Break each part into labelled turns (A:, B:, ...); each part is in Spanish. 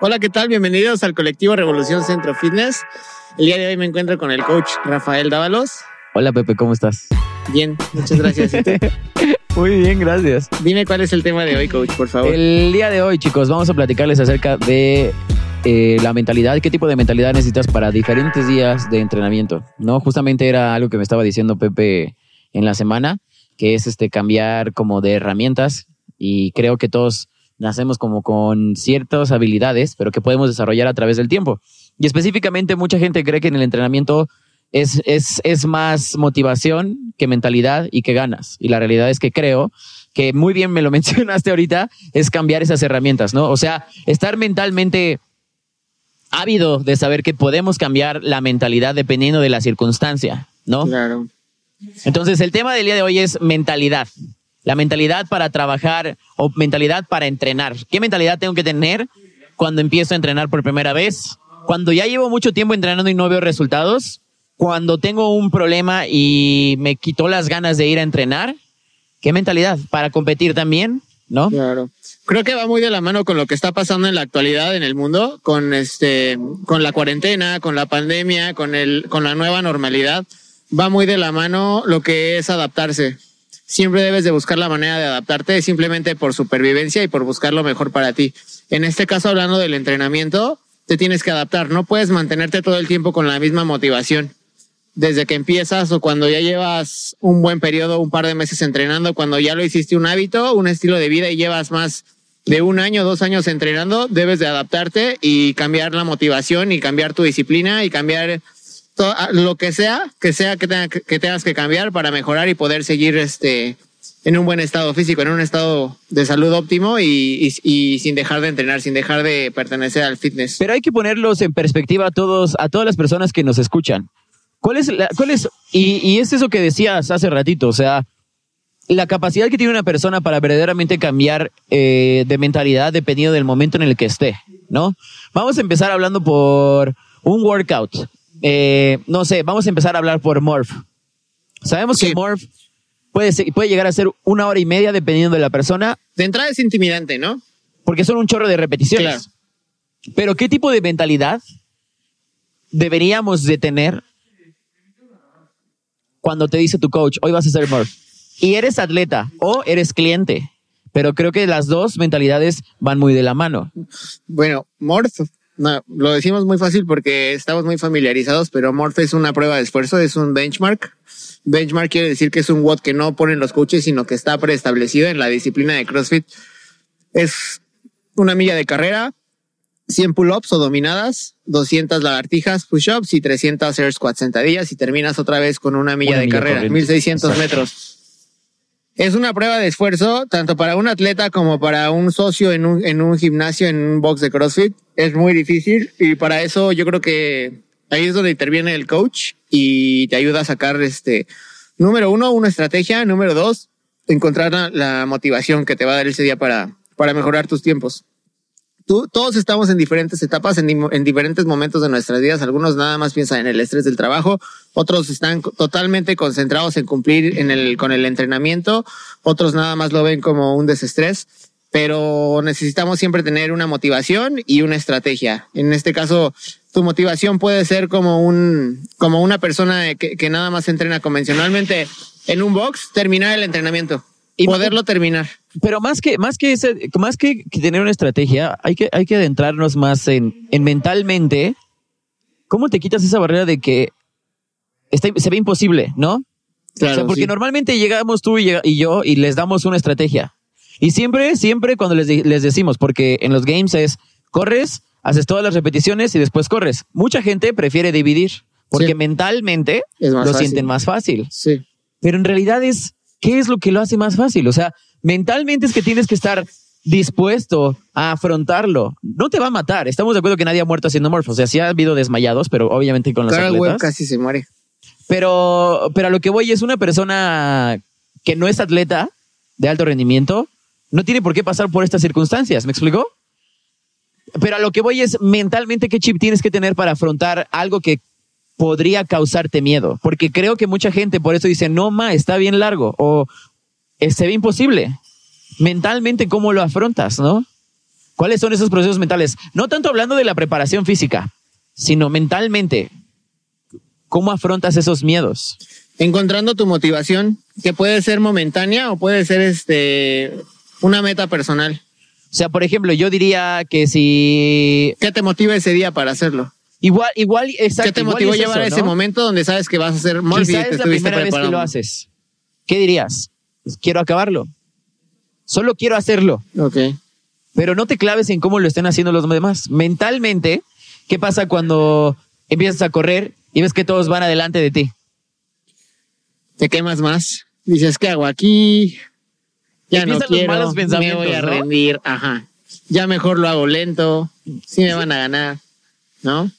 A: Hola, ¿qué tal? Bienvenidos al colectivo Revolución Centro Fitness. El día de hoy me encuentro con el coach Rafael Dávalos.
B: Hola Pepe, ¿cómo estás?
A: Bien, muchas gracias.
B: Muy bien, gracias.
A: Dime cuál es el tema de hoy, coach, por favor.
B: El día de hoy, chicos, vamos a platicarles acerca de eh, la mentalidad, qué tipo de mentalidad necesitas para diferentes días de entrenamiento. No, justamente era algo que me estaba diciendo Pepe en la semana, que es este cambiar como de herramientas y creo que todos nacemos como con ciertas habilidades, pero que podemos desarrollar a través del tiempo. Y específicamente mucha gente cree que en el entrenamiento es, es, es más motivación que mentalidad y que ganas. Y la realidad es que creo que muy bien me lo mencionaste ahorita, es cambiar esas herramientas, ¿no? O sea, estar mentalmente ávido de saber que podemos cambiar la mentalidad dependiendo de la circunstancia, ¿no?
A: Claro.
B: Entonces, el tema del día de hoy es mentalidad. La mentalidad para trabajar o mentalidad para entrenar. ¿Qué mentalidad tengo que tener cuando empiezo a entrenar por primera vez? Cuando ya llevo mucho tiempo entrenando y no veo resultados. Cuando tengo un problema y me quitó las ganas de ir a entrenar. ¿Qué mentalidad? Para competir también, ¿no?
A: Claro. Creo que va muy de la mano con lo que está pasando en la actualidad en el mundo, con este, con la cuarentena, con la pandemia, con el, con la nueva normalidad. Va muy de la mano lo que es adaptarse siempre debes de buscar la manera de adaptarte simplemente por supervivencia y por buscar lo mejor para ti. En este caso, hablando del entrenamiento, te tienes que adaptar. No puedes mantenerte todo el tiempo con la misma motivación. Desde que empiezas o cuando ya llevas un buen periodo, un par de meses entrenando, cuando ya lo hiciste un hábito, un estilo de vida y llevas más de un año, dos años entrenando, debes de adaptarte y cambiar la motivación y cambiar tu disciplina y cambiar Ah, lo que sea, que sea que, que tengas que cambiar para mejorar y poder seguir este en un buen estado físico, en un estado de salud óptimo y, sin dejar de entrenar, sin dejar de pertenecer al fitness.
B: Pero hay que ponerlos en perspectiva a todos, a todas las personas que nos escuchan. ¿Cuál es, cuál es, y, y es eso que decías hace ratito, o sea, la capacidad que tiene una persona para verdaderamente cambiar eh, de mentalidad dependiendo del momento en el que esté, ¿no? Vamos a empezar hablando por un workout. Eh, no sé, vamos a empezar a hablar por Morph. Sabemos que Morph puede, puede llegar a ser una hora y media dependiendo de la persona.
A: De entrada es intimidante, ¿no?
B: Porque son un chorro de repeticiones. Pero ¿qué tipo de mentalidad deberíamos de tener cuando te dice tu coach, hoy vas a hacer Morph? Y eres atleta o eres cliente. Pero creo que las dos mentalidades van muy de la mano.
A: Bueno, Morph no, lo decimos muy fácil porque estamos muy familiarizados, pero Morph es una prueba de esfuerzo, es un benchmark. Benchmark quiere decir que es un WOD que no ponen los coaches, sino que está preestablecido en la disciplina de CrossFit. Es una milla de carrera, 100 pull-ups o dominadas, 200 lagartijas, push-ups y 300 air squats sentadillas y terminas otra vez con una milla de carrera, 1600 metros. Es una prueba de esfuerzo, tanto para un atleta como para un socio en un, en un gimnasio, en un box de CrossFit. Es muy difícil y para eso yo creo que ahí es donde interviene el coach y te ayuda a sacar este, número uno, una estrategia, número dos, encontrar la, motivación que te va a dar ese día para, para mejorar tus tiempos todos estamos en diferentes etapas, en, en, diferentes momentos de nuestras vidas. Algunos nada más piensan en el estrés del trabajo, otros están totalmente concentrados en cumplir en el, con el entrenamiento, otros nada más lo ven como un desestrés, pero necesitamos siempre tener una motivación y una estrategia. En este caso, tu motivación puede ser como un, como una persona que, que nada más entrena convencionalmente en un box, terminar el entrenamiento y poderlo terminar.
B: Pero más que, más que ese, más que, tener una estrategia, hay que, hay que adentrarnos más en, en mentalmente. ¿Cómo te quitas esa barrera de que está, se ve imposible, no? Claro, o sea, porque normalmente llegamos tú y, y, yo y les damos una estrategia. Y siempre, siempre cuando les, les decimos, porque en los games es, corres, haces todas las repeticiones y después corres. Mucha gente prefiere dividir porque mentalmente lo sienten más fácil.
A: Sí.
B: Pero en realidad es, ¿qué es lo que lo hace más fácil? O sea, mentalmente es que tienes que estar dispuesto a afrontarlo. No te va a matar. Estamos de acuerdo que nadie ha muerto haciendo morph. O sea, sí ha habido desmayados, pero obviamente con las Carl atletas.
A: casi se muere.
B: Pero, pero a lo que voy es una persona que no es atleta de alto rendimiento, no tiene por qué pasar por estas circunstancias. ¿Me explicó? Pero a lo que voy es mentalmente qué chip tienes que tener para afrontar algo que podría causarte miedo. Porque creo que mucha gente por eso dice, no, ma, está bien largo. O se ve imposible. Mentalmente, ¿cómo lo afrontas, no? ¿Cuáles son esos procesos mentales? No tanto hablando de la preparación física, sino mentalmente. ¿Cómo afrontas esos miedos?
A: Encontrando tu motivación, que puede ser momentánea o puede ser este una meta personal.
B: O sea, por ejemplo, yo diría que si
A: ¿Qué te motiva ese día para hacerlo?
B: Igual, igual, exacto.
A: ¿Qué te motivó a
B: es
A: llevar a ese
B: ¿no?
A: momento donde sabes que vas a hacer Morphy y
B: Quizá
A: te
B: es la primera vez que lo haces. ¿Qué dirías? Pues, Quiero acabarlo. Solo quiero hacerlo.
A: Ok.
B: Pero no te claves en cómo lo estén haciendo los demás. Mentalmente, ¿qué pasa cuando empiezas a correr y ves que todos van adelante de ti?
A: Te quemas más. Dices, ¿qué hago aquí? Ya no
B: Empiezan los
A: quiero.
B: malos
A: me
B: pensamientos,
A: voy a
B: ¿no?
A: rendir. Ajá. Ya mejor lo hago lento. Sí me van a ganar. ¿No?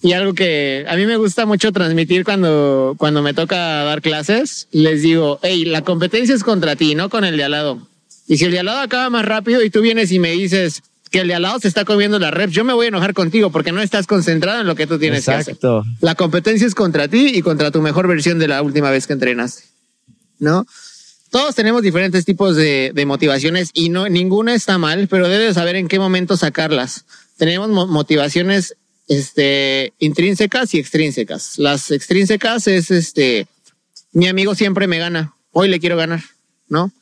A: Y algo que a mí me gusta mucho transmitir cuando, cuando me toca dar clases, les digo, hey, la competencia es contra ti, no con el de al lado. Y si el de al lado acaba más rápido y tú vienes y me dices que el de al lado se está comiendo la reps, yo me voy a enojar contigo porque no estás concentrado en lo que tú tienes que hacer.
B: Exacto.
A: La competencia es contra ti y contra tu mejor versión de la última vez que entrenaste. ¿No? Todos tenemos diferentes tipos de, de motivaciones y no, ninguna está mal, pero debes saber en qué momento sacarlas. Tenemos mo- motivaciones este, intrínsecas y extrínsecas. Las extrínsecas es este, mi amigo siempre me gana, hoy le quiero ganar, ¿no?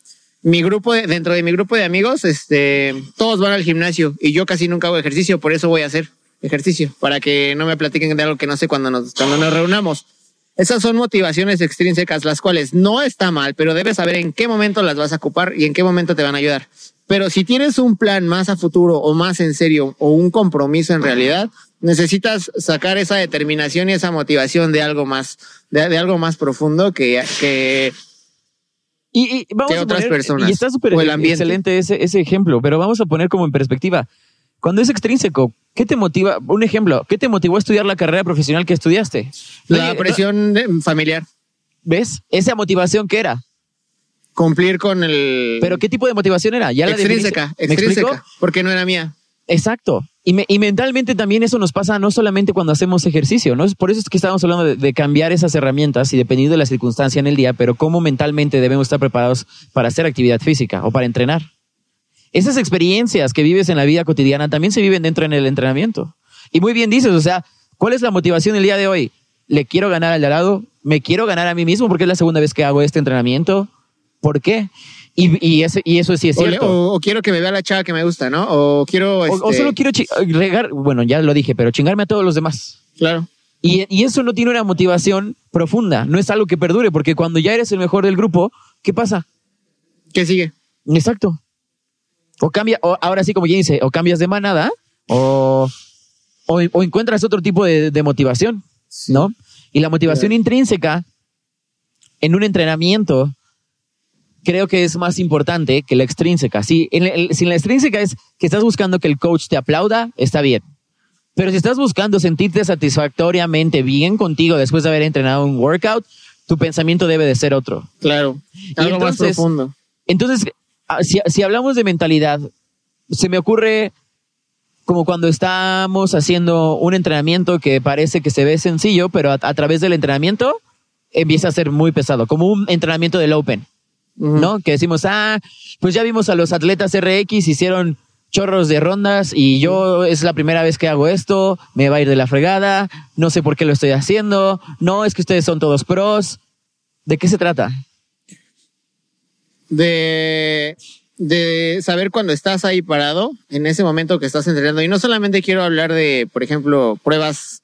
A: Mi grupo, de- dentro de mi grupo de amigos, este, todos van al gimnasio y yo casi nunca hago ejercicio, por eso voy a hacer ejercicio, para que no me platiquen de algo que no sé cuando nos, cuando nos reunamos. Esas son motivaciones extrínsecas, las cuales no está mal, pero debes saber en qué momento las vas a ocupar y en qué momento te van a ayudar. Pero si tienes un plan más a futuro o más en serio o un compromiso en realidad, necesitas sacar esa determinación y esa motivación de algo más, de, de algo más profundo que, que
B: Y, y vamos
A: que
B: a
A: otras
B: poner-
A: personas,
B: Y está súper excelente ese, ese ejemplo, pero vamos a poner como en perspectiva. Cuando es extrínseco, ¿qué te motiva? Un ejemplo, ¿qué te motivó a estudiar la carrera profesional que estudiaste?
A: la
B: Oye,
A: presión familiar,
B: ¿Ves? Esa motivación que era.
A: cumplir con el
B: Pero ¿qué tipo de motivación era? ¿Ya la
A: extrínseca, extrínseca, porque no era mía.
B: Exacto. Y, me- y mentalmente también eso nos pasa no solamente cuando hacemos ejercicio, ¿no? Por eso es que estamos hablando de, de cambiar esas herramientas y dependiendo de la circunstancia en el día, pero cómo mentalmente debemos estar preparados para hacer actividad física o para entrenar. Esas experiencias que vives en la vida cotidiana también se viven dentro en el entrenamiento. Y muy bien dices, o sea, ¿cuál es la motivación el día de hoy? ¿Le quiero ganar al de al lado? ¿Me quiero ganar a mí mismo porque es la segunda vez que hago este entrenamiento? ¿Por qué? Y, y, ese- y eso sí es cierto.
A: o- o quiero que me vea la chava que me gusta, ¿no? O quiero.
B: O, o
A: este,
B: solo quiero regar, bueno, ya lo dije, pero chingarme a todos los demás.
A: Claro.
B: Y, y eso no tiene una motivación profunda, no es algo que perdure, porque cuando ya eres el mejor del grupo, ¿qué pasa?
A: ¿Qué sigue?
B: Exacto. O cambia, o ahora sí, como ya dice, o cambias de manada, o, o, o encuentras otro tipo de, de motivación, ¿no? Y la motivación
A: Claro.
B: intrínseca en un entrenamiento creo que es más importante que la extrínseca. Si, en el- si la extrínseca es que estás buscando que el coach te aplauda, está bien. Pero si estás buscando sentirte satisfactoriamente bien contigo después de haber entrenado un workout, tu pensamiento debe de ser otro.
A: Claro. Algo más
B: entonces-
A: profundo.
B: Entonces, ah, si, si hablamos de mentalidad, se me ocurre como cuando estamos haciendo un entrenamiento que parece que se ve sencillo, pero a, a través del entrenamiento empieza a ser muy pesado, como un entrenamiento del Open, ¿no? Que decimos, ah, pues ya vimos a los atletas RX, hicieron chorros de rondas y yo es la primera vez que hago esto, me va a ir de la fregada, no sé por qué lo estoy haciendo, no, es que ustedes son todos pros. ¿De qué se trata?
A: de, de saber cuando estás ahí parado, en ese momento que estás entrenando. Y no solamente quiero hablar de, por ejemplo, pruebas,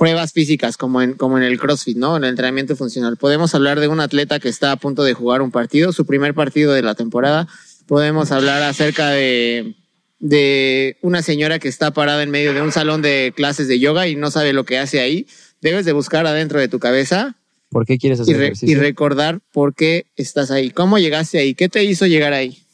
A: pruebas físicas como en, como en el CrossFit, ¿no? En el entrenamiento funcional. Podemos hablar de un atleta que está a punto de jugar un partido, su primer partido de la temporada. Podemos hablar acerca de, de una señora que está parada en medio de un salón de clases de yoga y no sabe lo que hace ahí. Debes de buscar adentro de tu cabeza
B: ¿Por qué quieres hacer
A: y, re-
B: ejercicio?
A: y recordar por qué estás ahí, cómo llegaste ahí, qué te hizo llegar ahí.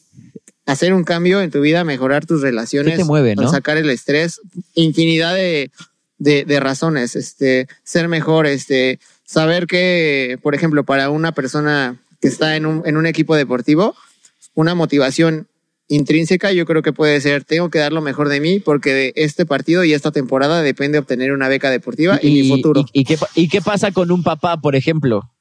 A: Hacer un cambio en tu vida, mejorar tus relaciones,
B: ¿Qué te mueve, no?
A: sacar el estrés, infinidad de, de, de razones, este, ser mejor, este, saber que, por ejemplo, para una persona que está en un, en un equipo deportivo, una motivación intrínseca yo creo que puede ser, tengo que dar lo mejor de mí porque de este partido y esta temporada depende obtener una beca deportiva y, mi futuro.
B: ¿Y, y qué, y qué pasa con un papá, por ejemplo?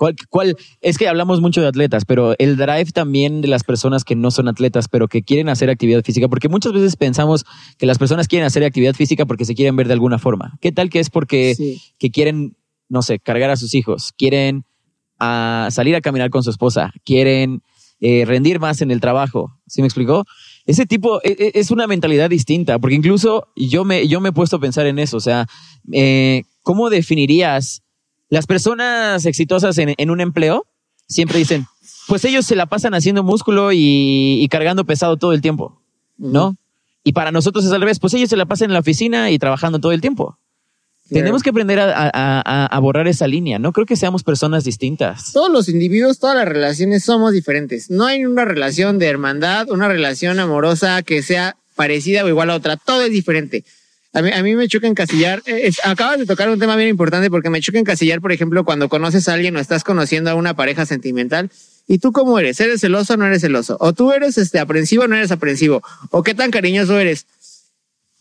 B: ¿Cuál, cuál, es que hablamos mucho de atletas, pero el drive también de las personas que no son atletas, pero que quieren hacer actividad física, porque muchas veces pensamos que las personas quieren hacer actividad física porque se quieren ver de alguna forma. ¿Qué tal que es porque
A: Sí.
B: que quieren, no sé, cargar a sus hijos, quieren ah, salir a caminar con su esposa, quieren eh, rendir más en el trabajo? ¿Sí me explicó? Ese tipo e- e- es una mentalidad distinta, porque incluso yo me, yo me he puesto a pensar en eso, o sea, eh, ¿cómo definirías las personas exitosas en, en un empleo? Siempre dicen, pues ellos se la pasan haciendo músculo y, y cargando pesado todo el tiempo, ¿no? Y para nosotros es al revés, pues ellos se la pasan en la oficina y trabajando todo el tiempo.
A: Claro.
B: Tenemos que aprender a, a- a- a borrar esa línea. No creo que seamos personas distintas.
A: Todos los individuos, todas las relaciones somos diferentes. No hay una relación de hermandad, una relación amorosa que sea parecida o igual a otra. Todo es diferente. A mí, a mí me choca encasillar. eh, acabas de tocar un tema bien importante porque me choca encasillar, por ejemplo, cuando conoces a alguien o estás conociendo a una pareja sentimental. ¿Y tú cómo eres? ¿Eres celoso o no eres celoso? ¿O tú eres este, aprensivo o no eres aprensivo? ¿O qué tan cariñoso eres?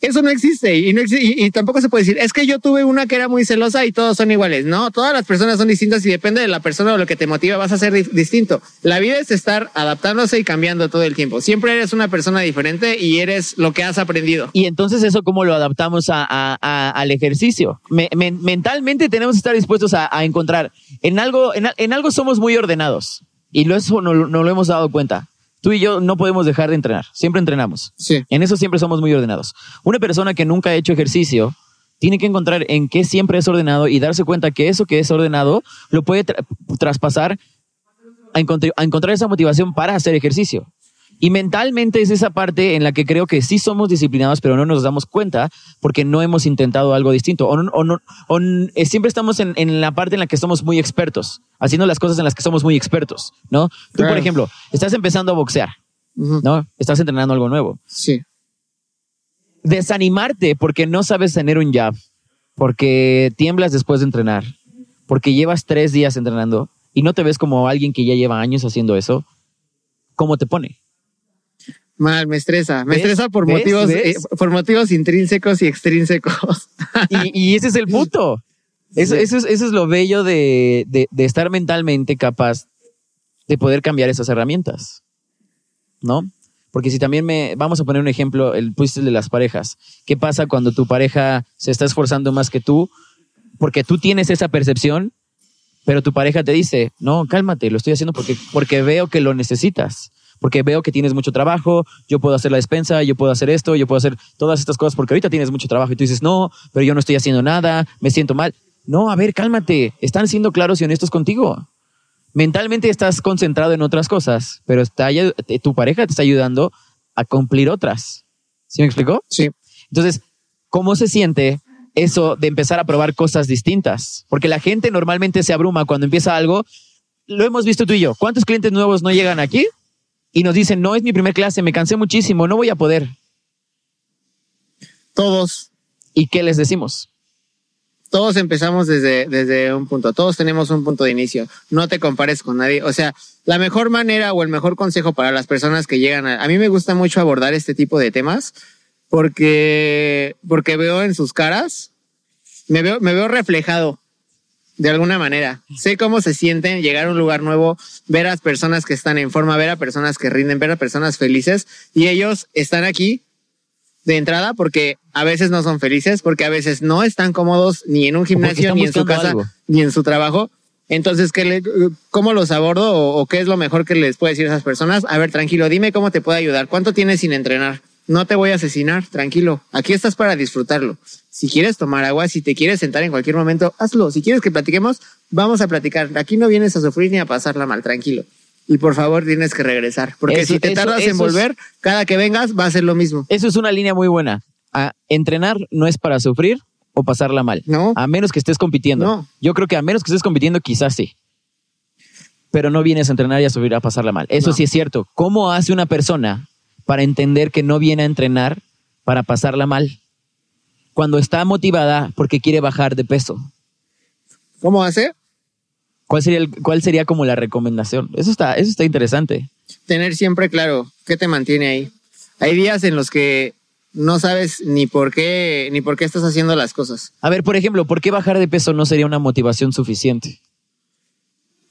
A: Eso no existe y, no exi- y, tampoco se puede decir, es que yo tuve una que era muy celosa y todos son iguales. No, todas las personas son distintas y depende de la persona o lo que te motiva, vas a ser di- distinto. La vida es estar adaptándose y cambiando todo el tiempo. Siempre eres una persona diferente y eres lo que has aprendido.
B: Y entonces eso cómo lo adaptamos al ejercicio. Me- men- mentalmente tenemos que estar dispuestos a, encontrar. En algo, en, algo somos muy ordenados. Y eso no lo hemos dado cuenta. Tú y yo no podemos dejar de entrenar. Siempre entrenamos.
A: Sí.
B: En eso siempre somos muy ordenados. Una persona que nunca ha hecho ejercicio tiene que encontrar en qué siempre es ordenado y darse cuenta que eso que es ordenado lo puede tra- traspasar a encontrar esa motivación para hacer ejercicio. Y mentalmente es esa parte en la que creo que sí somos disciplinados, pero no nos damos cuenta porque no hemos intentado algo distinto. O, no- o no- o eh, siempre estamos en, en la parte en la que somos muy expertos, haciendo las cosas en las que somos muy expertos, ¿no? Tú, por ejemplo, estás empezando a boxear. ¿no? Estás entrenando algo nuevo
A: Sí.
B: desanimarte porque no sabes tener un jab, porque tiemblas después de entrenar, porque llevas tres días entrenando y no te ves como alguien que ya lleva años haciendo eso, ¿cómo te pone?
A: Mal, me estresa. Me
B: ¿Ves?
A: estresa por
B: ¿Ves?
A: motivos,
B: ¿Ves?
A: eh, por motivos intrínsecos y extrínsecos.
B: Y, y ese es el punto. Eso,
A: Sí.
B: eso es, eso es lo bello de, de- de estar mentalmente capaz de poder cambiar esas herramientas. ¿No? Porque si también me. Vamos a poner un ejemplo, el pusiste el de las parejas. ¿Qué pasa cuando tu pareja se está esforzando más que tú? Porque tú tienes esa percepción, pero tu pareja te dice: No, cálmate, lo estoy haciendo porque, porque veo que lo necesitas. Porque veo que tienes mucho trabajo, yo puedo hacer la despensa, yo puedo hacer esto, yo puedo hacer todas estas cosas porque ahorita tienes mucho trabajo y tú dices, no, pero yo no estoy haciendo nada, me siento mal. No, a ver, cálmate, están siendo claros y honestos contigo. Mentalmente estás concentrado en otras cosas, pero está, ayu- tu pareja te está ayudando a cumplir otras. ¿Sí me explicó?
A: Sí.
B: Entonces, ¿cómo se siente eso de empezar a probar cosas distintas? Porque la gente normalmente se abruma cuando empieza algo. Lo hemos visto tú y yo. ¿Cuántos clientes nuevos no llegan aquí? Y nos dicen, no es mi primer clase, me cansé muchísimo, no voy a poder.
A: Todos,
B: ¿Y qué les decimos?
A: todos empezamos desde, desde un punto. Todos tenemos un punto de inicio. No te compares con nadie. O sea, la mejor manera o el mejor consejo para las personas que llegan a... A mí me gusta mucho abordar este tipo de temas porque, porque veo en sus caras, me veo, me veo reflejado de alguna manera. Sé cómo se sienten llegar a un lugar nuevo, ver a personas que están en forma, ver a personas que rinden, ver a personas felices y ellos están aquí de entrada porque a veces no son felices, porque a veces no están cómodos ni en un gimnasio, ni en su casa,
B: algo.
A: ni en su trabajo. Entonces, ¿qué le, ¿cómo los abordo o, o qué es lo mejor que les puedo decir a esas personas? A ver, tranquilo, dime cómo te puedo ayudar. ¿Cuánto tienes sin entrenar? No te voy a asesinar, tranquilo. Aquí estás para disfrutarlo. Si quieres tomar agua, si te quieres sentar en cualquier momento, hazlo. Si quieres que platiquemos, vamos a platicar. Aquí no vienes a sufrir ni a pasarla mal, tranquilo. Y por favor, tienes que regresar. Porque
B: Eso-
A: si te
B: eso-
A: tardas
B: eso
A: en
B: es-
A: volver, cada que vengas va a ser lo mismo.
B: Eso es una línea muy buena. A entrenar no es para sufrir o pasarla mal.
A: No.
B: A menos que estés compitiendo.
A: No.
B: Yo creo que a menos que estés compitiendo, quizás sí. Pero no vienes a entrenar y a subir a pasarla mal. Eso
A: No.
B: sí es cierto. ¿Cómo hace una persona para entender que no viene a entrenar para pasarla mal? Cuando está motivada porque quiere bajar de peso.
A: ¿Cómo hace?
B: ¿Cuál sería, el- cuál sería como la recomendación? Eso está, eso está interesante.
A: Tener siempre claro qué te mantiene ahí. Hay días en los que no sabes ni por qué, ni por qué estás haciendo las cosas.
B: A ver, por ejemplo, ¿por qué bajar de peso no sería una motivación suficiente?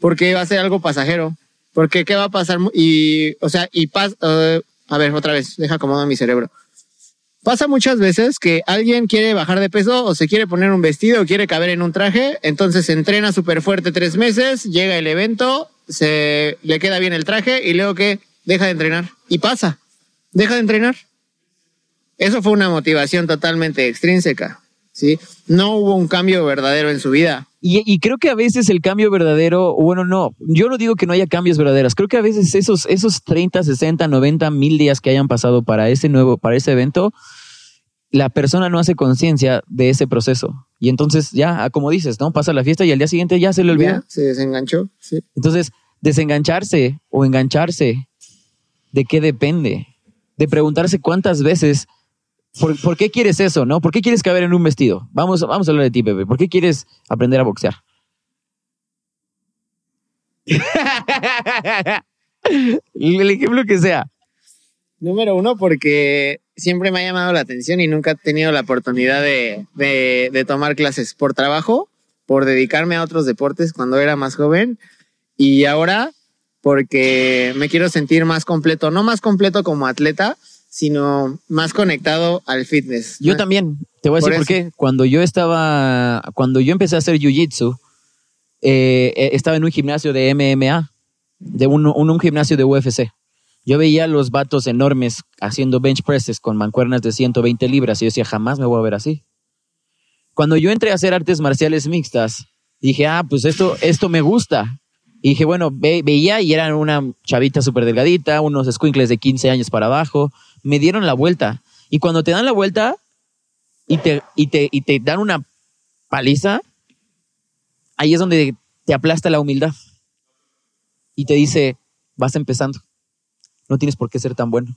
A: porque va a ser algo pasajero. Porque qué va a pasar y, o sea, y pas, uh, a ver, otra vez, deja acomodo mi cerebro. Pasa muchas veces que alguien quiere bajar de peso o se quiere poner un vestido o quiere caber en un traje, entonces se entrena súper fuerte tres meses, llega el evento, se le queda bien el traje y luego que deja de entrenar y pasa, deja de entrenar. Eso fue una motivación totalmente extrínseca, ¿sí? No hubo un cambio verdadero en su vida.
B: Y, y, creo que a veces el cambio verdadero, bueno, no, yo no digo que no haya cambios verdaderos, creo que a veces esos, esos 30, 60, 90, mil días que hayan pasado para ese nuevo, para ese evento, la persona no hace conciencia de ese proceso. Y entonces ya, como dices, ¿no? Pasa la fiesta y al día siguiente ya se le olvida.
A: se desenganchó, sí.
B: Entonces, desengancharse o engancharse, ¿de qué depende? De preguntarse cuántas veces ¿Por, qué quieres eso, no? ¿Por qué quieres caber en un vestido? Vamos, vamos a hablar de ti, Pepe. ¿Por qué quieres aprender a boxear? El ejemplo que sea.
A: Número uno, porque siempre me ha llamado la atención y nunca he tenido la oportunidad de, de, tomar clases por trabajo, por dedicarme a otros deportes cuando era más joven y ahora porque me quiero sentir más completo, no más completo como atleta, sino más conectado al fitness.
B: Yo también, te voy a decir por, qué. Cuando yo estaba, cuando yo empecé a hacer jiu-jitsu, eh, eh, estaba en un gimnasio de MMA, de un, un, gimnasio de UFC. Yo veía los vatos enormes haciendo bench presses con mancuernas de 120 libras y yo decía, jamás me voy a ver así. Cuando yo entré a hacer artes marciales mixtas, dije, ah, pues esto, esto me gusta. Y dije, bueno, veía y eran una chavita súper delgadita, unos squinkles de 15 años para abajo, me dieron la vuelta. Y cuando te dan la vuelta y te, y te, y te dan una paliza, ahí es donde te aplasta la humildad. Y te dice, vas empezando. No tienes por qué ser tan bueno.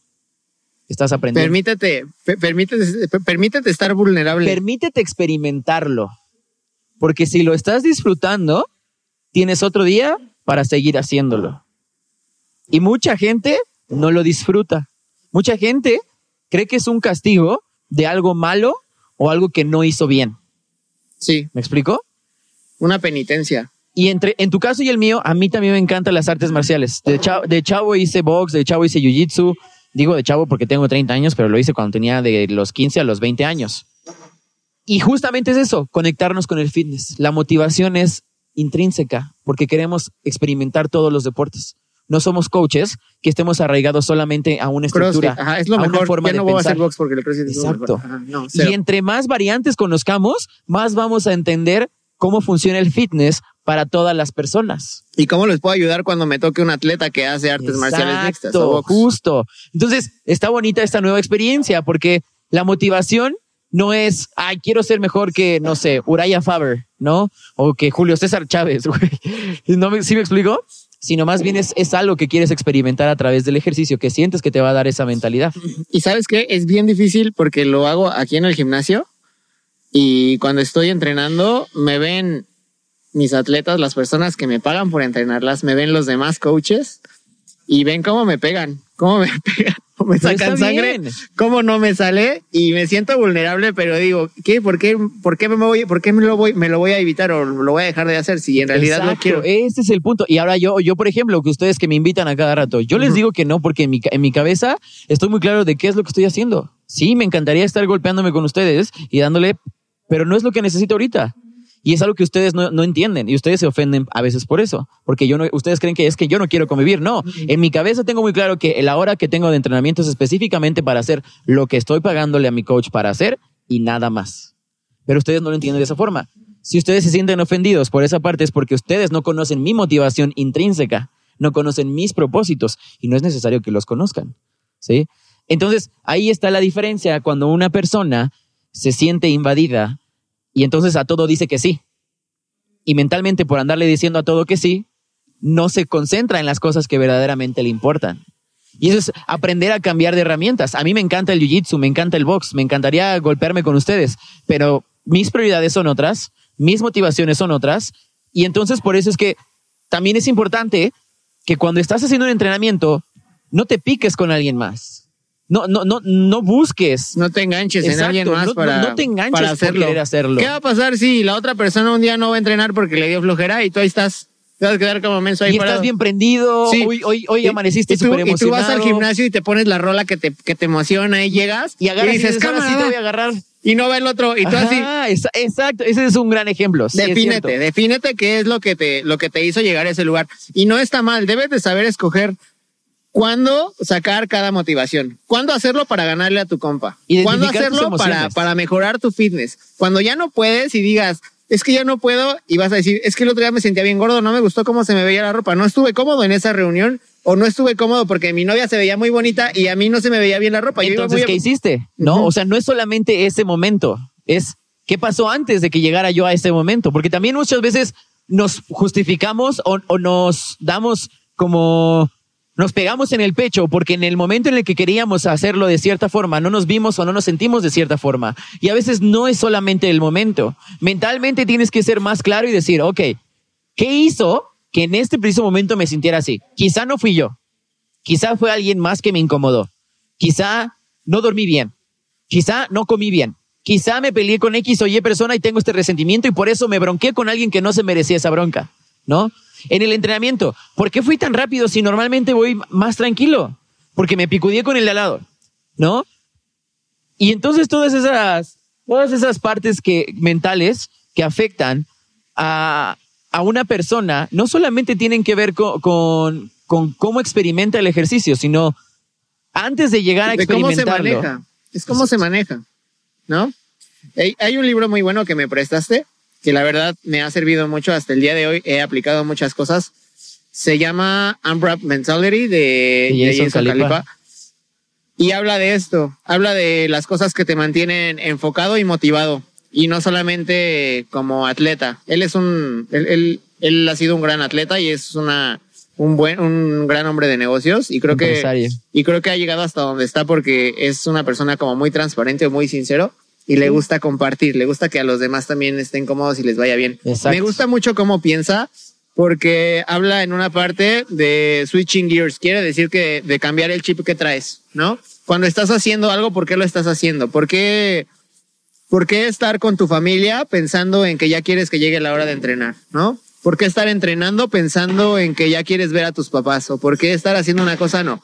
B: Estás aprendiendo.
A: Permítete, permítete, permítete estar vulnerable.
B: Permítete experimentarlo. Porque si lo estás disfrutando, tienes otro día para seguir haciéndolo. Y mucha gente no lo disfruta. Mucha gente cree que es un castigo de algo malo o algo que no hizo bien.
A: Sí.
B: ¿Me explico?
A: Una penitencia.
B: Y entre, en tu caso y el mío, a mí también me encantan las artes marciales. De chavo, de chavo hice box, de chavo hice jiu-jitsu. Digo de chavo porque tengo 30 años, pero lo hice cuando tenía de los 15 a los 20 años. Y justamente es eso, conectarnos con el fitness. La motivación es intrínseca porque queremos experimentar todos los deportes no somos coaches que estemos arraigados solamente a una estructura,
A: Ajá, es lo
B: a
A: mejor.
B: una forma
A: ya no
B: de
A: voy
B: pensar.
A: a hacer box porque el CrossFit es
B: Exacto.
A: mejor. Ajá, no,
B: y entre más variantes conozcamos, más vamos a entender cómo funciona el fitness para todas las personas.
A: ¿Y cómo les puedo ayudar cuando me toque un atleta que hace artes marciales mixtas? o
B: justo. Entonces, está bonita esta nueva experiencia porque la motivación no es, ay, quiero ser mejor que, no sé, Uraya Faber, ¿no? O que Julio César Chávez, güey. ¿No me, ¿Sí me explico? Sino más bien es, es algo que quieres experimentar a través del ejercicio, que sientes que te va a dar esa mentalidad.
A: Y sabes qué? Es bien difícil porque lo hago aquí en el gimnasio y cuando estoy entrenando me ven mis atletas, las personas que me pagan por entrenarlas, me ven los demás coaches y ven cómo me pegan, cómo me pegan, cómo me sacan sangre,
B: bien.
A: cómo no me sale y me siento vulnerable, pero digo, ¿qué? ¿Por qué, por qué me voy, por qué me lo voy, me lo voy a evitar o lo voy a dejar de hacer si en realidad no
B: Exacto,
A: quiero?
B: Ese es el punto. Y ahora yo, yo, por ejemplo, que ustedes que me invitan a cada rato, yo les digo que no, porque en mi, en mi cabeza estoy muy claro de qué es lo que estoy haciendo. Sí, me encantaría estar golpeándome con ustedes y dándole, pero no es lo que necesito ahorita. Y es algo que ustedes no, no entienden y ustedes se ofenden a veces por eso, porque yo no, ustedes creen que es que yo no quiero convivir. No, en mi cabeza tengo muy claro que la hora que tengo de entrenamiento es específicamente para hacer lo que estoy pagándole a mi coach para hacer y nada más. Pero ustedes no lo entienden de esa forma. Si ustedes se sienten ofendidos por esa parte es porque ustedes no conocen mi motivación intrínseca, no conocen mis propósitos y no es necesario que los conozcan. ¿Sí? Entonces, ahí está la diferencia cuando una persona se siente invadida y entonces a todo dice que sí. Y mentalmente por andarle diciendo a todo que sí, no se concentra en las cosas que verdaderamente le importan. Y eso es aprender a cambiar de herramientas. A mí me encanta el jiu-jitsu, me encanta el box, me encantaría golpearme con ustedes, pero mis prioridades son otras, mis motivaciones son otras, y entonces por eso es que también es importante que cuando estás haciendo un entrenamiento, no te piques con alguien más. No, no, no, no busques.
A: No te enganches en
B: Exacto,
A: alguien más
B: no-
A: para,
B: no, te enganches
A: para
B: por
A: hacerlo.
B: querer hacerlo.
A: ¿Qué va a pasar si la otra persona un día no va a entrenar porque le dio flojera y tú ahí estás te vas a quedar como menso ahí
B: y
A: parado.
B: estás bien prendido,
A: Sí.
B: hoy, hoy, hoy
A: Y-
B: amaneciste
A: y tú,
B: súper
A: y tú vas al
B: emocionado.
A: gimnasio y te pones la rola que te, que te emociona y llegas
B: y agarras y
A: dices,
B: sí te
A: "Cámara".
B: voy a agarrar.
A: y no va el otro y tú así.
B: Ajá, esa- exacto, ese es un gran ejemplo. sí, es
A: Defínete, defínete qué es lo que te, lo que te hizo llegar a ese lugar. Y no está mal, debes de saber escoger cuándo sacar cada motivación, cuándo hacerlo para ganarle a tu compa, cuándo hacerlo para, para mejorar tu fitness. Cuando ya no puedes y digas, es que ya no puedo y vas a decir, es que el otro día me sentía bien gordo, no me gustó cómo se me veía la ropa, no estuve cómodo en esa reunión o no estuve cómodo porque mi novia se veía muy bonita y a mí no se me veía bien la ropa.
B: Entonces,
A: muy-
B: ¿qué hiciste? ¿No? O sea, no es solamente ese momento, es qué pasó antes de que llegara yo a ese momento. Porque también muchas veces nos justificamos o, o nos damos como. Nos pegamos en el pecho porque en el momento en el que queríamos hacerlo de cierta forma, no nos vimos o no nos sentimos de cierta forma. Y a veces no es solamente el momento. Mentalmente tienes que ser más claro y decir, ok, ¿qué hizo que en este preciso momento me sintiera así? Quizá no fui yo. Quizá fue alguien más que me incomodó. Quizá no dormí bien. Quizá no comí bien. Quizá me peleé con X o Y persona y tengo este resentimiento y por eso me bronqué con alguien que no se merecía esa bronca, ¿no? En el entrenamiento, ¿por qué fui tan rápido si normalmente voy más tranquilo? Porque me picudié con el de al lado, ¿no? Y entonces todas esas, todas esas partes que, mentales que afectan a, a una persona no solamente tienen que ver con, con, con cómo experimenta el ejercicio, sino antes de llegar a
A: de cómo se
B: experimentarlo.
A: maneja. Es cómo se maneja, ¿no? Hay un libro muy bueno que me prestaste, que la verdad me ha servido mucho hasta el día de hoy. He aplicado muchas cosas. Se llama Unwrap Mentality de,
B: Jason
A: Jason
B: Khalifa.
A: Khalifa. Y habla de esto, habla de las cosas que te mantienen enfocado y motivado. Y no solamente como atleta. Él es un, él, él, él ha sido un gran atleta y es una, un buen, un gran hombre de negocios. Y creo que
B: Empresario.
A: y creo que ha llegado hasta donde está porque es una persona como muy transparente, muy sincero y le gusta compartir, le gusta que a los demás también estén cómodos y les vaya bien.
B: Exacto.
A: Me gusta mucho cómo piensa porque habla en una parte de switching gears, quiere decir que de cambiar el chip que traes, ¿no? Cuando estás haciendo algo, ¿por qué lo estás haciendo? ¿Por qué, ¿Por qué estar con tu familia pensando en que ya quieres que llegue la hora de entrenar, ¿no? ¿Por qué estar entrenando pensando en que ya quieres ver a tus papás? ¿O por qué estar haciendo una cosa? No.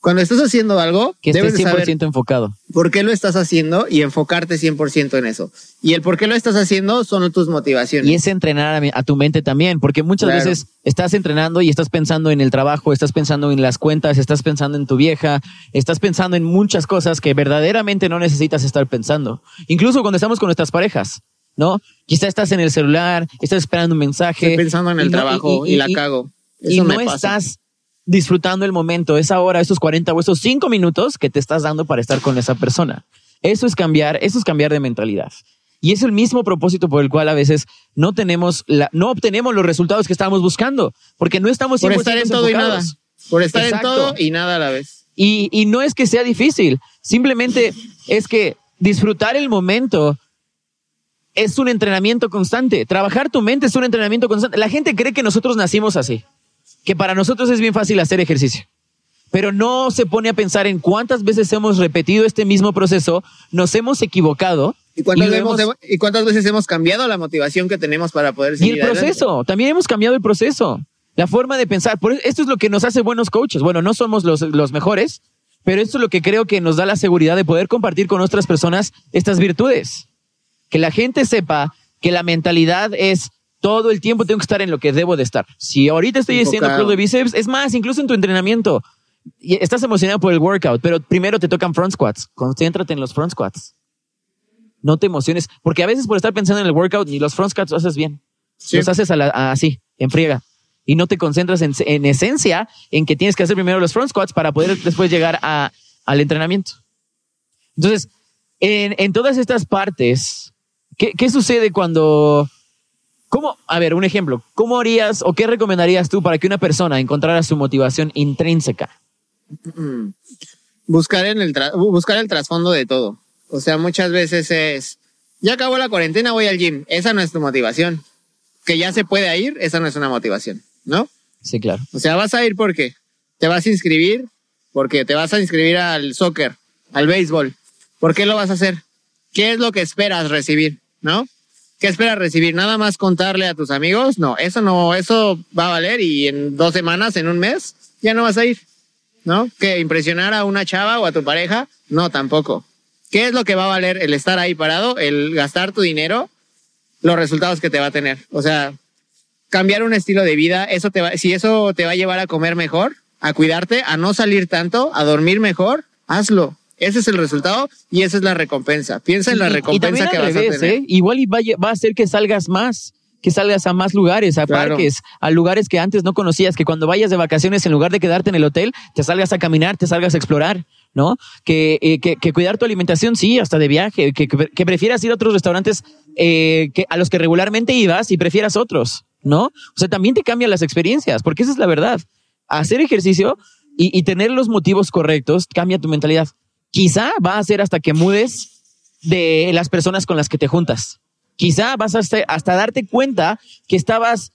A: Cuando estás haciendo algo,
B: Que
A: debes
B: estés
A: de
B: 100%
A: saber
B: enfocado.
A: por qué lo estás haciendo y enfocarte 100% en eso. Y el por qué lo estás haciendo son tus motivaciones.
B: Y es entrenar a, tu mente también, porque muchas
A: Claro.
B: veces estás entrenando y estás pensando en el trabajo, estás pensando en las cuentas, estás pensando en tu vieja, estás pensando en muchas cosas que verdaderamente no necesitas estar pensando. Incluso cuando estamos con nuestras parejas, ¿no? Quizá estás en el celular, estás esperando un mensaje.
A: Estoy pensando en el
B: no-
A: trabajo y, la cago. Eso
B: y
A: me
B: no
A: pasa.
B: estás disfrutando el momento, esa hora, esos 40 o esos 5 minutos que te estás dando para estar con esa persona. Eso es cambiar, eso es cambiar de mentalidad. Y es el mismo propósito por el cual a veces no tenemos la, no obtenemos los resultados que estábamos buscando, porque no estamos
A: Por
B: 100%
A: estar en todo y nada. Por estar
B: Exacto.
A: en todo y nada a la vez.
B: Y, y no es que sea difícil, simplemente es que disfrutar el momento es un entrenamiento constante. Trabajar tu mente es un entrenamiento constante. La gente cree que nosotros nacimos así, que para nosotros es bien fácil hacer ejercicio, pero no se pone a pensar en cuántas veces hemos repetido este mismo proceso, nos hemos equivocado.
A: ¿Y cuántas,
B: lo
A: hemos-
B: hemos-
A: ¿Y cuántas veces hemos cambiado la motivación que tenemos para poder
B: y
A: seguir
B: el
A: adelante?
B: proceso, también hemos cambiado el proceso, la forma de pensar. Por eso- esto es lo que nos hace buenos coaches. Bueno, no somos los, los mejores, pero esto es lo que creo que nos da la seguridad de poder compartir con otras personas estas virtudes. Que la gente sepa que la mentalidad es todo el tiempo tengo que estar en lo que debo de estar. Si ahorita estoy haciendo
A: Enfocado.
B: curl de bíceps, es más, incluso en tu entrenamiento, estás emocionado por el workout, pero primero te tocan front squats. Concéntrate en los front squats. No te emociones, porque a veces por estar pensando en el workout ni los front squats los haces bien.
A: Sí.
B: Los haces a la- a- así, en friega. Y no te concentras en, en esencia en que tienes que hacer primero los front squats para poder después llegar a- al entrenamiento. Entonces, en, en todas estas partes, ¿qué, qué sucede cuando... ¿Cómo? A ver, un ejemplo. ¿Cómo harías o qué recomendarías tú para que una persona encontrara su motivación intrínseca?
A: Mm. buscar en el buscar el trasfondo de todo. O sea, muchas veces es ya acabó la cuarentena, voy al gym. Esa no es tu motivación. Que ya se puede ir, esa no es una motivación, ¿no?
B: Sí, claro.
A: O sea, vas a ir porque te vas a inscribir, porque te vas a inscribir al soccer, al béisbol. ¿Por qué lo vas a hacer? ¿Qué es lo que esperas recibir, no? ¿Qué esperas recibir? ¿Nada más contarle a tus amigos? No, eso no, eso va a valer y en dos semanas, en un mes, ya no vas a ir. ¿No? ¿Que impresionar a una chava o a tu pareja? No, tampoco. ¿Qué es lo que va a valer el estar ahí parado, el gastar tu dinero, los resultados que te va a tener? O sea, cambiar un estilo de vida, eso te va, si eso te va a llevar a comer mejor, a cuidarte, a no salir tanto, a dormir mejor, hazlo. Ese es el resultado y esa es la recompensa. Piensa en la
B: Y-
A: recompensa que vas
B: revés,
A: a tener.
B: ¿eh? Igual y va, a- va a hacer que salgas más, que salgas a más lugares, a
A: Claro.
B: parques, a lugares que antes no conocías, que cuando vayas de vacaciones, en lugar de quedarte en el hotel, te salgas a caminar, te salgas a explorar, ¿no? Que, eh, que, que cuidar tu alimentación, sí, hasta de viaje, que, que, que prefieras ir a otros restaurantes eh, que, a los que regularmente ibas y prefieras otros, ¿no? O sea, también te cambian las experiencias, porque esa es la verdad. Hacer ejercicio y, y tener los motivos correctos cambia tu mentalidad. Quizá va a ser hasta que mudes de las personas con las que te juntas. Quizá vas hasta, hasta darte cuenta que estabas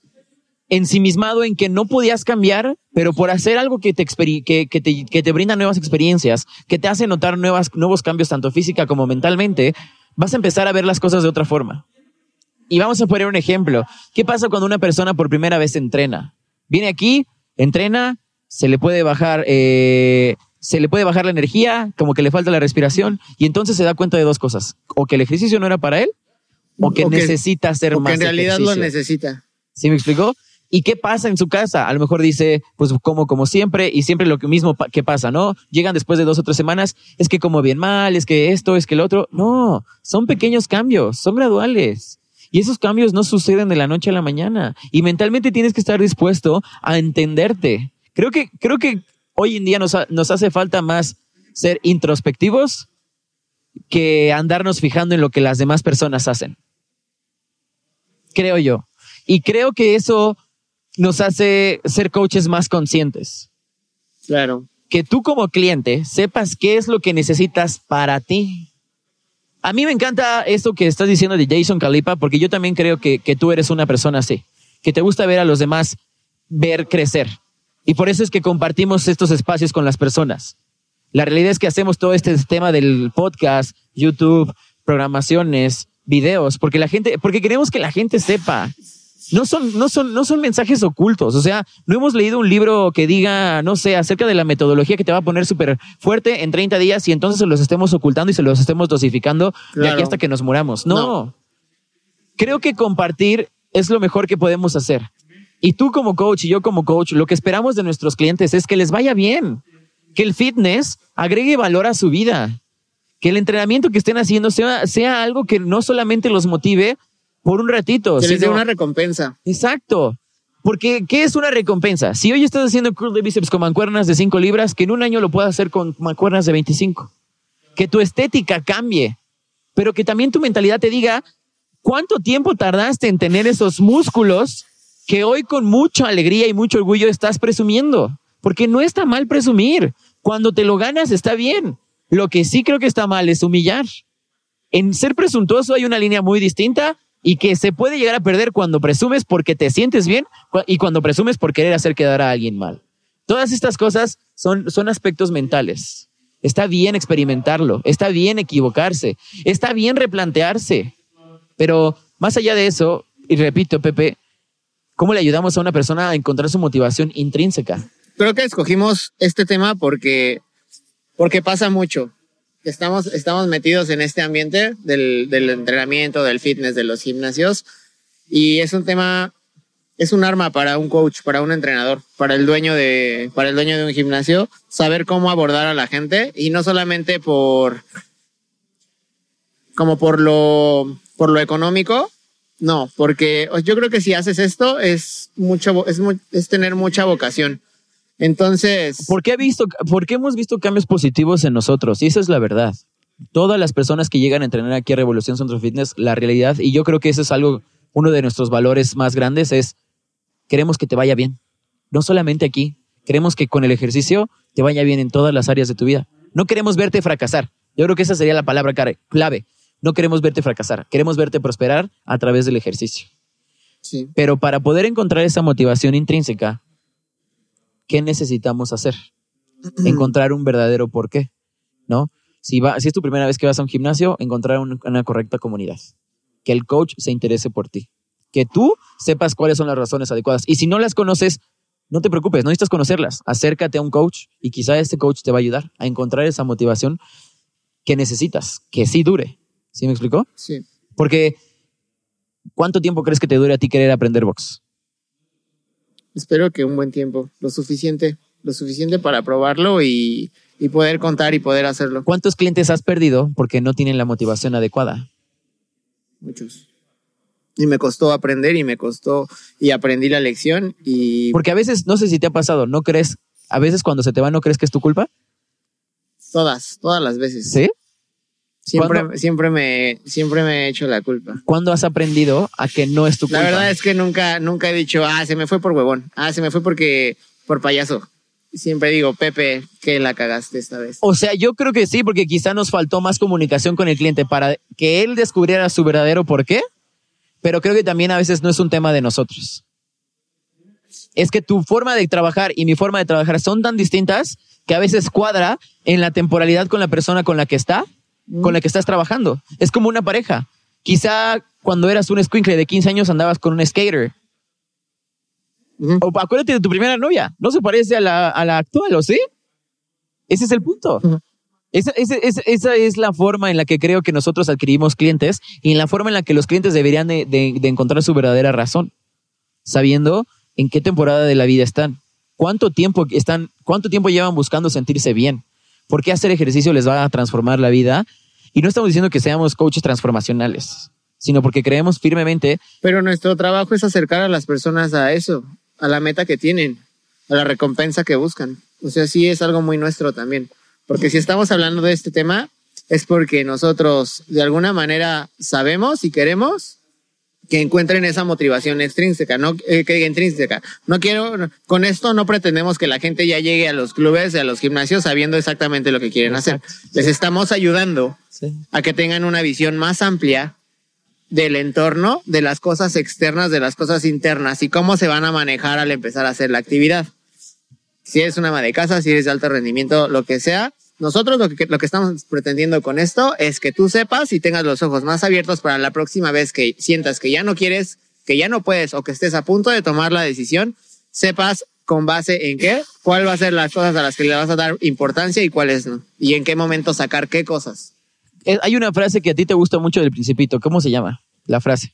B: ensimismado en que no podías cambiar, pero por hacer algo que te, que te brinda nuevas experiencias, que te hace notar nuevas, nuevos cambios tanto física como mentalmente, vas a empezar a ver las cosas de otra forma. Y vamos a poner un ejemplo. ¿Qué pasa cuando una persona por primera vez entrena? Viene aquí, entrena, se le puede bajar, eh, se le puede bajar la energía, como que le falta la respiración, y entonces se da cuenta de dos cosas: o que el ejercicio no era para él, o que
A: O que-
B: necesita hacer
A: Porque
B: más
A: en realidad lo
B: ejercicio.
A: necesita.
B: ¿Sí me explicó? ¿Y qué pasa en su casa? A lo mejor dice, pues como como siempre y siempre lo que mismo que pasa, ¿no? Llegan después de dos o tres semanas, es que como bien mal, es que esto, es que el otro. No, son pequeños cambios, son graduales. Y esos cambios no suceden de la noche a la mañana. Y mentalmente tienes que estar dispuesto a entenderte. Creo que, creo que hoy en día nos, ha- nos hace falta más ser introspectivos que andarnos fijando en lo que las demás personas hacen creo yo. Y creo que eso nos hace ser coaches más conscientes.
A: Claro.
B: Que tú como cliente sepas qué es lo que necesitas para ti. A mí me encanta esto que estás diciendo de Jason Calipa, porque yo también creo que, que tú eres una persona así, que te gusta ver a los demás ver crecer. Y por eso es que compartimos estos espacios con las personas. La realidad es que hacemos todo este tema del podcast, YouTube, programaciones, videos, porque la gente, porque queremos que la gente sepa. No son, no son, no son mensajes ocultos. O sea, no hemos leído un libro que diga, no sé, acerca de la metodología que te va a poner súper fuerte en 30 días y entonces se los estemos ocultando y se los estemos dosificando de aquí hasta que nos muramos. No.
A: No.
B: Creo que compartir es lo mejor que podemos hacer. Y tú como coach y yo como coach, lo que esperamos de nuestros clientes es que les vaya bien, que el fitness agregue valor a su vida, que el entrenamiento que estén haciendo sea, sea algo que no solamente los motive por un ratito,
A: Que les dé una recompensa.
B: Exacto. Porque, ¿qué es una recompensa? Si hoy estás haciendo curl de bíceps con mancuernas de 5 libras, que en un año lo puedas hacer con mancuernas de 25. Que tu estética cambie, pero que también tu mentalidad te diga cuánto tiempo tardaste en tener esos músculos que hoy con mucha alegría y mucho orgullo estás presumiendo. Porque no está mal presumir. Cuando te lo ganas está bien. Lo que sí creo que está mal es humillar. En ser presuntuoso hay una línea muy distinta y que se puede llegar a perder cuando presumes porque te sientes bien y cuando presumes por querer hacer quedar a alguien mal. Todas estas cosas son, son aspectos mentales. Está bien experimentarlo, está bien equivocarse, está bien replantearse. Pero más allá de eso, y repito, Pepe, ¿cómo le ayudamos a una persona a encontrar su motivación intrínseca?
A: Creo que escogimos este tema porque, porque pasa mucho. Estamos, estamos metidos en este ambiente del, del entrenamiento, del fitness, de los gimnasios. Y es un tema, es un arma para un coach, para un entrenador, para el dueño de, para el dueño de un gimnasio, saber cómo abordar a la gente y no solamente por, como por lo, por lo económico, no, porque yo creo que si haces esto es mucho, es, es tener mucha vocación. Entonces,
B: ¿Por qué, ha visto, ¿Por qué hemos visto cambios positivos en nosotros? Y esa es la verdad. Todas las personas que llegan a entrenar aquí a Revolución Centro Fitness, la realidad, y yo creo que eso es algo, uno de nuestros valores más grandes, es queremos que te vaya bien. No solamente aquí, queremos que con el ejercicio te vaya bien en todas las áreas de tu vida. No queremos verte fracasar. Yo creo que esa sería la palabra clave. No queremos verte fracasar, queremos verte prosperar a través del ejercicio.
A: sí,
B: Pero para poder encontrar esa motivación intrínseca, ¿qué necesitamos hacer? Encontrar un verdadero porqué, ¿no? Si, va, si es tu primera vez que vas a un gimnasio, encontrar un- una correcta comunidad. que el coach se interese por ti. Que tú sepas cuáles son las razones adecuadas. Y si no las conoces, no te preocupes, no necesitas conocerlas. Acércate a un coach y quizá este coach te va a ayudar a encontrar esa motivación que necesitas, que sí dure. ¿Sí me explicó?
A: Sí.
B: Porque, ¿cuánto tiempo crees que te dure a ti querer aprender box?
A: Espero que un buen tiempo, lo suficiente, lo suficiente para probarlo y, y poder contar y poder hacerlo.
B: ¿Cuántos clientes has perdido porque no tienen la motivación adecuada?
A: Muchos. Y me costó aprender y me costó y aprendí la lección y
B: Porque a veces, no sé si te ha pasado, ¿no crees? A veces cuando se te va, ¿no crees que es tu culpa?
A: todas, todas las veces.
B: ¿Sí?
A: Siempre,
B: ¿Cuándo?
A: siempre me, siempre me he hecho la culpa.
B: ¿Cuándo has aprendido a que no es tu culpa?
A: La verdad es que nunca, nunca he dicho, ah, se me fue por huevón. Ah, se me fue porque, por payaso. Siempre digo, Pepe, que la cagaste esta vez.
B: O sea, yo creo que sí, porque quizá nos faltó más comunicación con el cliente para que él descubriera su verdadero por qué, pero creo que también a veces no es un tema de nosotros. Es que tu forma de trabajar y mi forma de trabajar son tan distintas que a veces cuadra en la temporalidad con la persona con la que está, con la que estás trabajando. Es como una pareja. Quizá cuando eras un squinkle de 15 años andabas con un skater. O acuérdate de tu primera novia. No se parece a la, a la actual, ¿o sí? Ese es el punto. Esa, esa- esa- esa es la forma en la que creo que nosotros adquirimos clientes y en la forma en la que los clientes deberían de, de- de encontrar su verdadera razón, sabiendo en qué temporada de la vida están, cuánto tiempo están, cuánto tiempo llevan buscando sentirse bien, por qué hacer ejercicio les va a transformar la vida. Y no estamos diciendo que seamos coaches transformacionales, sino porque creemos firmemente
A: Pero nuestro trabajo es acercar a las personas a eso, a la meta que tienen, a la recompensa que buscan. O sea, sí es algo muy nuestro también. Porque si estamos hablando de este tema, es porque nosotros de alguna manera sabemos y queremos que encuentren esa motivación extrínseca, no eh, que intrínseca. No quiero, con esto no pretendemos que la gente ya llegue a los clubes, a los gimnasios sabiendo exactamente lo que quieren hacer. Les estamos ayudando a que tengan una visión más amplia del entorno, de las cosas externas, de las cosas internas y cómo se van a manejar al empezar a hacer la actividad. Si eres una ama de casa, si eres de alto rendimiento, lo que sea, nosotros lo que, lo que estamos pretendiendo con esto es que tú sepas y tengas los ojos más abiertos para la próxima vez que sientas que ya no quieres, que ya no puedes o que estés a punto de tomar la decisión, sepas con base en qué, cuál va a ser las cosas a las que le vas a dar importancia y cuáles no. Y en qué momento sacar qué cosas.
B: Eh, Hay una frase que a ti te gusta mucho del principito. ¿Cómo se llama? La frase.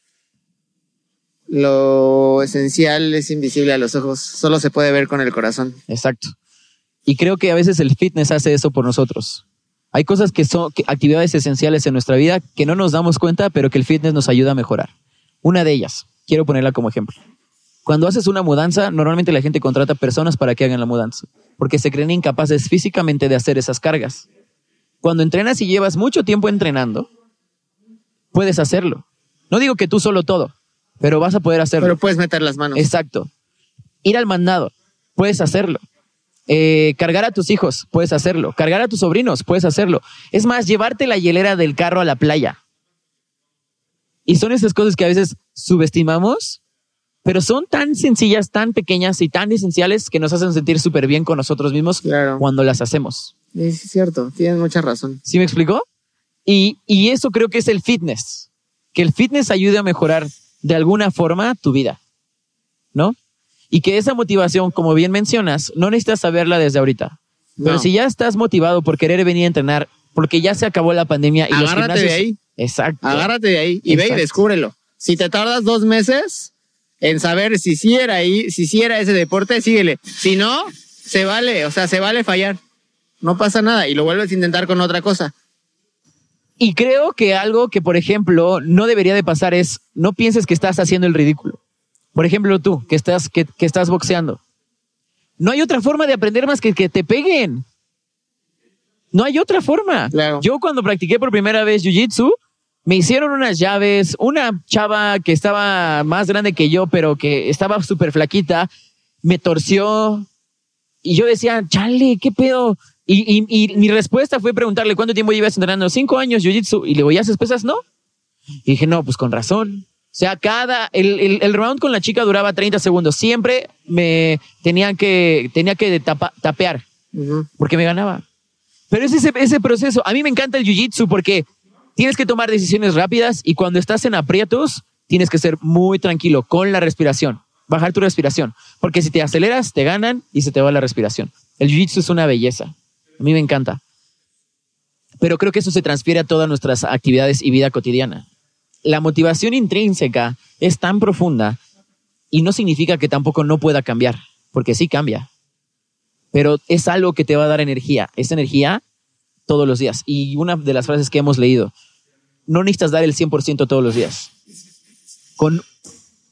A: Lo esencial es invisible a los ojos, solo se puede ver con el corazón.
B: Exacto. Y creo que a veces el fitness hace eso por nosotros. Hay cosas que son actividades esenciales en nuestra vida que no nos damos cuenta, pero que el fitness nos ayuda a mejorar. Una de ellas, quiero ponerla como ejemplo. Cuando haces una mudanza, normalmente la gente contrata personas para que hagan la mudanza, porque se creen incapaces físicamente de hacer esas cargas. Cuando entrenas y llevas mucho tiempo entrenando, puedes hacerlo. No digo que tú solo todo, pero vas a poder hacerlo.
A: Pero puedes meter las manos.
B: Exacto. Ir al mandado, puedes hacerlo. Eh, cargar a tus hijos, puedes hacerlo. Cargar a tus sobrinos, puedes hacerlo. Es más, llevarte la hielera del carro a la playa. Y son esas cosas que a veces subestimamos, pero son tan sencillas, tan pequeñas y tan esenciales que nos hacen sentir súper bien con nosotros mismos
A: Claro.
B: cuando las hacemos.
A: Es cierto, tienes mucha razón.
B: ¿Sí me explicó? Y, y eso creo que es el fitness. Que el fitness ayude a mejorar de alguna forma tu vida. ¿No? Y que esa motivación, como bien mencionas, no necesitas saberla desde ahorita. Pero
A: No.
B: si ya estás motivado por querer venir a entrenar, porque ya se acabó la pandemia y los
A: Agárrate de
B: gimnasios-
A: ahí.
B: Exacto.
A: Agárrate de ahí y ve y
B: Exacto.
A: descúbrelo. Si te tardas dos meses en saber si sí era ahí, si sí era ese deporte, síguele. Si no, se vale, o sea, se vale fallar. No pasa nada y lo vuelves a intentar con otra cosa.
B: Y creo que algo que, por ejemplo, no debería de pasar es, no pienses que estás haciendo el ridículo. Por ejemplo, tú, que estás, que, que estás boxeando. No hay otra forma de aprender más que que te peguen. No hay otra forma.
A: Claro.
B: Yo cuando practiqué por primera vez Jiu-Jitsu, me hicieron unas llaves, una chava que estaba más grande que yo, pero que estaba súper flaquita, me torció y yo decía, chale, ¿qué pedo? Y, y- y mi respuesta fue preguntarle cuánto tiempo llevas entrenando. Cinco años Jiu-Jitsu. Y le digo, ¿ya haces pesas? No. Y dije, no, pues con razón. O sea, cada, el, el- el round con la chica duraba 30 segundos. Siempre me tenía que, tenía que tapa- tapear porque me ganaba. Pero es ese, ese proceso. A mí me encanta el jiu-jitsu porque tienes que tomar decisiones rápidas y cuando estás en aprietos, tienes que ser muy tranquilo con la respiración, bajar tu respiración, porque si te aceleras, te ganan y se te va la respiración. El jiu-jitsu es una belleza. A mí me encanta. Pero creo que eso se transfiere a todas nuestras actividades y vida cotidiana. La motivación intrínseca es tan profunda y no significa que tampoco no pueda cambiar, porque sí cambia. Pero es algo que te va a dar energía. Esa energía todos los días. Y una de las frases que hemos leído, no necesitas dar el 100% todos los días. Con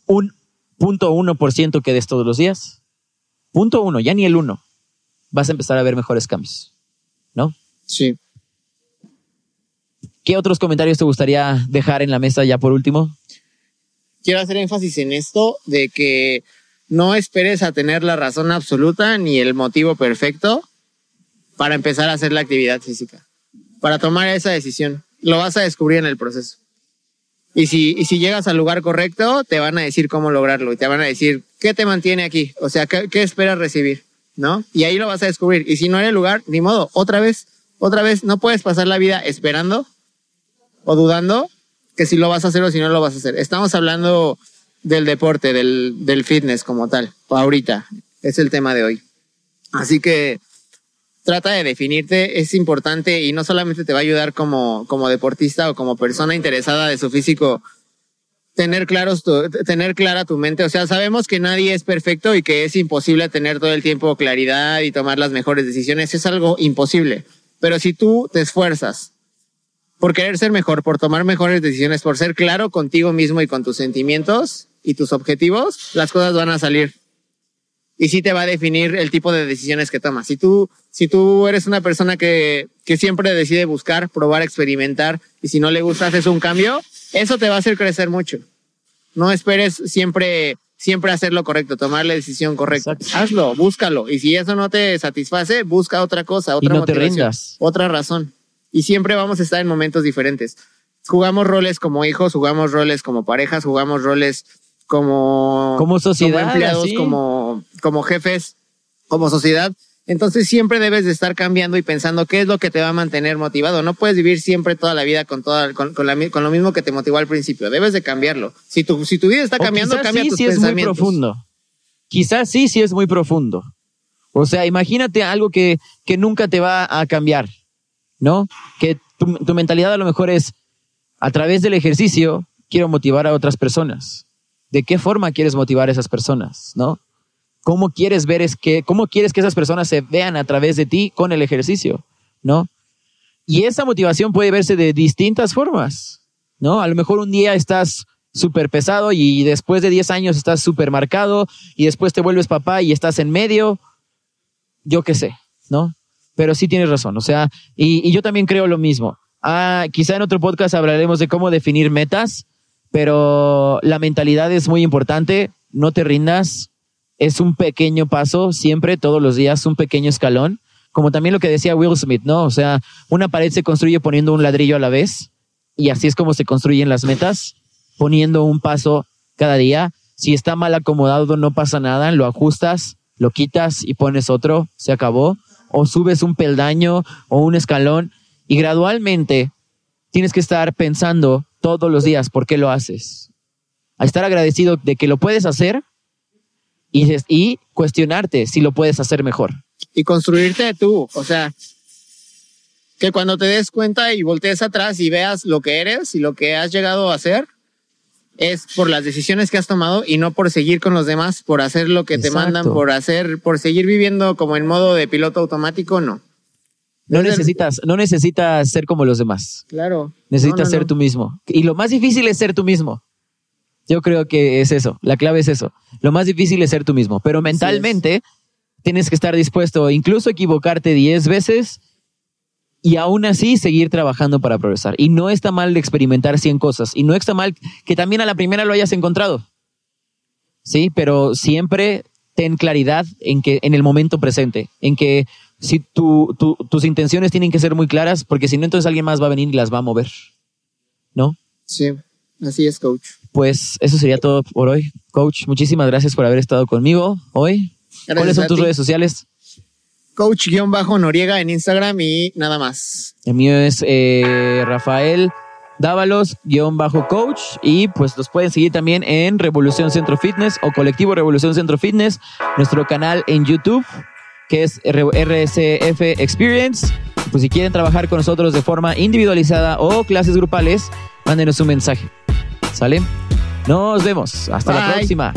B: un punto uno por que des todos los días, punto uno, ya ni el uno, vas a empezar a ver mejores cambios. ¿No?
A: Sí.
B: ¿Qué otros comentarios te gustaría dejar en la mesa ya por último?
A: Quiero hacer énfasis en esto de que no esperes a tener la razón absoluta ni el motivo perfecto para empezar a hacer la actividad física, para tomar esa decisión. Lo vas a descubrir en el proceso. Y si, y si llegas al lugar correcto, te van a decir cómo lograrlo y te van a decir qué te mantiene aquí, o sea, qué, qué esperas recibir, ¿no? Y ahí lo vas a descubrir. Y si no hay lugar, ni modo, otra vez, otra vez, no puedes pasar la vida esperando o dudando que si lo vas a hacer o si no lo vas a hacer. Estamos hablando del deporte, del, del fitness como tal, ahorita. Es el tema de hoy. Así que trata de definirte, es importante y no solamente te va a ayudar como, como deportista o como persona interesada de su físico, tener, claros tu, tener clara tu mente. O sea, sabemos que nadie es perfecto y que es imposible tener todo el tiempo claridad y tomar las mejores decisiones. Es algo imposible. Pero si tú te esfuerzas por querer ser mejor, por tomar mejores decisiones, por ser claro contigo mismo y con tus sentimientos y tus objetivos, las cosas van a salir. Y sí te va a definir el tipo de decisiones que tomas. Si tú, si tú eres una persona que, que siempre decide buscar, probar, experimentar, y si no le gusta haces un cambio, eso te va a hacer crecer mucho. No esperes siempre, siempre hacer lo correcto, tomar la decisión correcta.
B: Exacto.
A: Hazlo, búscalo. Y si eso no te satisface, busca otra cosa, otra
B: no
A: motivación, otra razón. Y siempre vamos a estar en momentos diferentes. Jugamos roles como hijos, jugamos roles como parejas, jugamos roles como,
B: Como sociedad,
A: como empleados,
B: así.
A: como, como jefes, como sociedad. Entonces siempre debes de estar cambiando y pensando qué es lo que te va a mantener motivado. No puedes vivir siempre toda la vida con, toda, con, con, la mi- con lo mismo que te motivó al principio. Debes de cambiarlo. Si tu, si tu vida está cambiando, cambia
B: sí,
A: tus
B: sí es muy
A: pensamientos.
B: profundo. Quizás sí, sí es muy profundo. O sea, imagínate algo que, que nunca te va a cambiar, ¿no? Que tu, mentalidad a lo mejor es, a través del ejercicio, quiero motivar a otras personas. ¿De qué forma quieres motivar a esas personas, no? ¿Cómo quieres ver es que, cómo quieres que esas personas se vean a través de ti con el ejercicio, ¿no? Y esa motivación puede verse de distintas formas, ¿no? A lo mejor un día estás súper pesado y después de 10 años estás súper marcado y después te vuelves papá y estás en medio, yo qué sé, ¿no? Pero sí tienes razón, o sea, y, yo también creo lo mismo. Ah, quizá en otro podcast hablaremos de cómo definir metas, pero la mentalidad es muy importante, no te rindas, es un pequeño paso, siempre, todos los días, un pequeño escalón, como también lo que decía Will Smith, ¿no? O sea, una pared se construye poniendo un ladrillo a la vez y así es como se construyen las metas, poniendo un paso cada día. Si está mal acomodado, no pasa nada, lo ajustas, lo quitas y pones otro, se acabó. O subes un peldaño o un escalón y gradualmente tienes que estar pensando todos los días por qué lo haces. A estar agradecido de que lo puedes hacer y, cuestionarte si lo puedes hacer mejor.
A: y construirte tú. O sea, que cuando te des cuenta y voltees atrás y veas lo que eres y lo que has llegado a hacer, es por las decisiones que has tomado y no por seguir con los demás, por hacer lo que te mandan, por hacer, por seguir viviendo como en modo de piloto automático, no.
B: No necesitas, no necesitas ser como los demás.
A: Claro.
B: Necesitas
A: No, no,
B: ser
A: no.
B: tú mismo. Y lo más difícil es ser tú mismo. Yo creo que es eso. La clave es eso. Lo más difícil es ser tú mismo. Pero mentalmente tienes que estar dispuesto incluso a equivocarte 10 veces y aún así seguir trabajando para progresar. Y no está mal experimentar 100 cosas. Y no está mal que también a la primera lo hayas encontrado. Sí, pero siempre ten claridad en que en el momento presente, en que si tu, tu- tus intenciones tienen que ser muy claras, porque si no, entonces alguien más va a venir y las va a mover. ¿No?
A: Sí, así es, coach.
B: Pues eso sería todo por hoy. Coach, muchísimas gracias por haber estado conmigo hoy.
A: Gracias
B: ¿Cuáles son tus
A: ti.
B: redes sociales?
A: Coach-Noriega en Instagram y nada más.
B: El mío es eh, Rafael Dávalos-coach y pues los pueden seguir también en Revolución Centro Fitness o Colectivo Revolución Centro Fitness, nuestro canal en YouTube que es RSF Experience. Pues si quieren trabajar con nosotros de forma individualizada o clases grupales, mándenos un mensaje. ¿Sale? Nos vemos. Hasta la próxima.